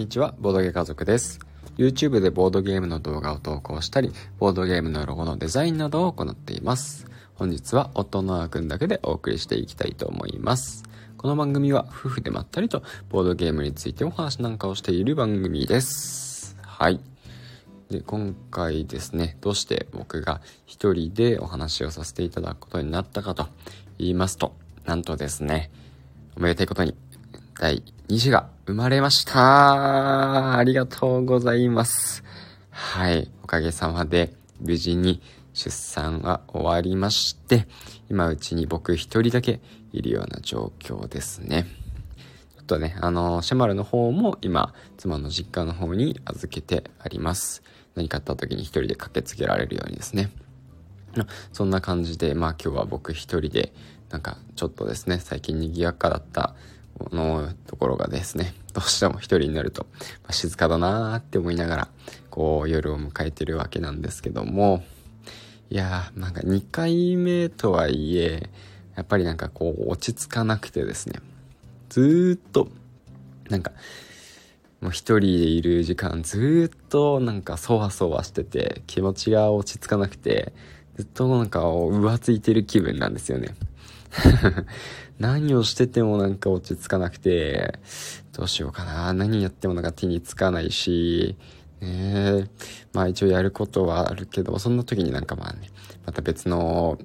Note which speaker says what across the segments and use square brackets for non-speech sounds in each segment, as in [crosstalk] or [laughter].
Speaker 1: にちは、ボードゲー家族です。YouTube でボードゲームの動画を投稿したり、ボードゲームのロゴのデザインなどを行っています。本日は夫のあくんだけでお送りしていきたいと思います。この番組は夫婦でまったりとボードゲームについてお話なんかをしている番組です。はい。で、今回ですね、どうして僕が一人でお話をさせていただくことになったかと言いますと、なんとですね、おめでたいことに第2子が生まれました。ありがとうございます。はい。おかげさまで無事に出産は終わりまして、今うちに僕一人だけいるような状況ですね。ちょっとね、あの、シェマルの方も今、妻の実家の方に預けてあります。何かあった時に一人で駆けつけられるようにですね。そんな感じで、まあ今日は僕一人で、なんかちょっとですね、最近賑やかだったのところがですね、どうしても一人になると、まあ、静かだなーって思いながら、こう夜を迎えてるわけなんですけども、いやー、なんか2回目とはいえ、やっぱりなんかこう落ち着かなくてですね、ずーっと、なんか、もう一人でいる時間ずっとなんかそわそわしてて気持ちが落ち着かなくてずっとなんか浮ついてる気分なんですよね。[laughs] 何をしててもなんか落ち着かなくて、どうしようかな。何やってもなんか手につかないし、ねまあ一応やることはあるけど、そんな時になんかまあね、また別の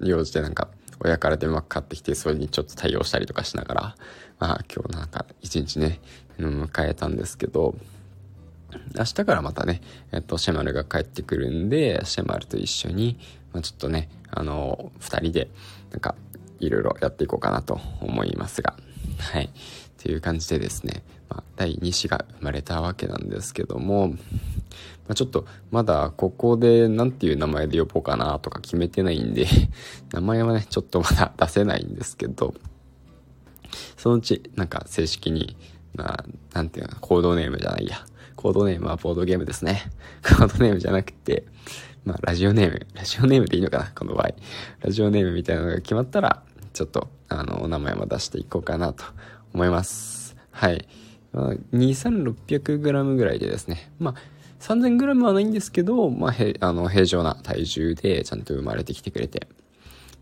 Speaker 1: 用事でなんか親から電話かかってきて、それにちょっと対応したりとかしながら、まあ今日なんか一日ね、迎えたんですけど、明日からまたね、えっと、シェマルが帰ってくるんで、シェマルと一緒に、まあ、ちょっとね、あの、二人で、なんか、いろいろやっていこうかなと思いますが、はい。という感じでですね、まあ、第2子が生まれたわけなんですけども、まあ、ちょっとまだここで何ていう名前で呼ぼうかなとか決めてないんで [laughs] 名前はね、ちょっとまだ出せないんですけど、そのうちなんか正式に、まあ、なんていうの、コードネームじゃないや。コードネームはボードゲームですね。[laughs] コードネームじゃなくて、まあ、ラジオネーム、ラジオネームでいいのかなこの場合。ラジオネームみたいなのが決まったら、ちょっと、あの、お名前も出していこうかなと思います。はい。まあ、2600g ぐらいでですね。まあ、3000g はないんですけど、まあ、へ、あの、平常な体重でちゃんと生まれてきてくれて。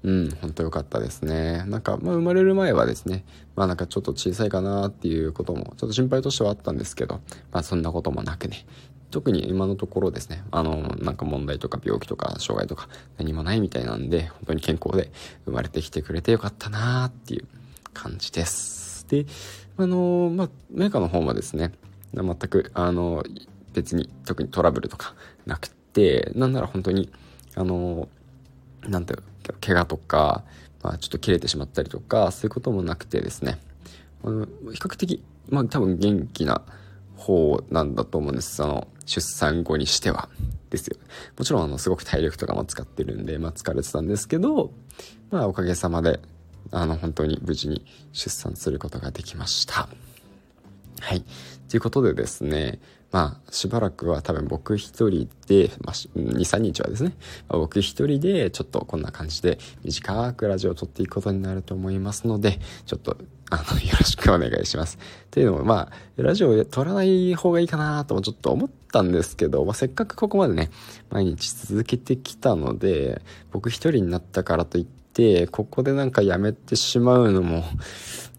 Speaker 1: うん、本当良かったですね。なんか、まあ、生まれる前はですね、まあなんかちょっと小さいかなっていうことも、ちょっと心配としてはあったんですけど、まあそんなこともなくね、特に今のところですね、あの、なんか問題とか病気とか障害とか何もないみたいなんで、本当に健康で生まれてきてくれてよかったなーっていう感じです。で、あの、まあ、メーカーの方もですね、全く、あの、別に特にトラブルとかなくて、なんなら本当に、あの、なんていう怪我とか、まあ、ちょっと切れてしまったりとか、そういうこともなくてですね、あの比較的、まあ多分元気な方なんだと思うんです。その、出産後にしては。ですよ。もちろん、あの、すごく体力とかも使ってるんで、まあ、疲れてたんですけど、まあ、おかげさまで、あの、本当に無事に出産することができました。はい。ということでですね、まあ、しばらくは多分僕一人で、まあ、2、3日はですね、まあ、僕一人でちょっとこんな感じで短くラジオを撮っていくことになると思いますので、ちょっと、あの、[laughs] よろしくお願いします。っていうのも、まあ、ラジオを撮らない方がいいかなともちょっと思ったんですけど、まあ、せっかくここまでね、毎日続けてきたので、僕一人になったからといって、ここでなんかやめてしまうのも、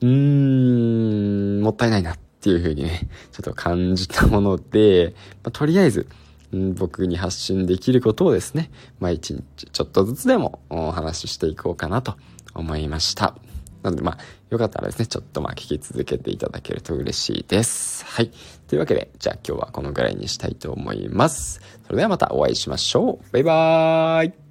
Speaker 1: うーん、もったいないなっていう風にね、[laughs] ちょっと感じたもので、まあ、とりあえず、僕に発信できることをですね、まあ一日ちょっとずつでもお話ししていこうかなと思いました。なのでまあ、よかったらですね、ちょっとまあ聞き続けていただけると嬉しいです。はい。というわけで、じゃあ今日はこのぐらいにしたいと思います。それではまたお会いしましょう。バイバーイ